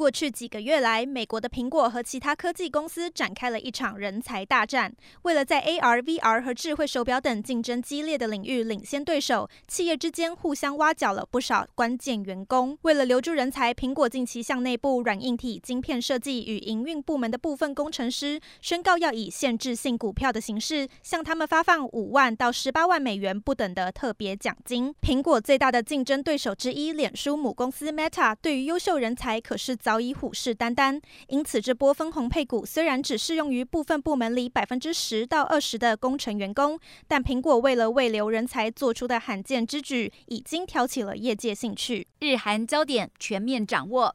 过去几个月来，美国的苹果和其他科技公司展开了一场人才大战。为了在 AR、VR 和智慧手表等竞争激烈的领域领先对手，企业之间互相挖角了不少关键员工。为了留住人才，苹果近期向内部软硬体晶片设计与营运部门的部分工程师宣告，要以限制性股票的形式向他们发放五万到十八万美元不等的特别奖金。苹果最大的竞争对手之一，脸书母公司 Meta，对于优秀人才可是早早已虎视眈眈，因此这波分红配股虽然只适用于部分部门里百分之十到二十的工程员工，但苹果为了为留人才做出的罕见之举，已经挑起了业界兴趣。日韩焦点全面掌握，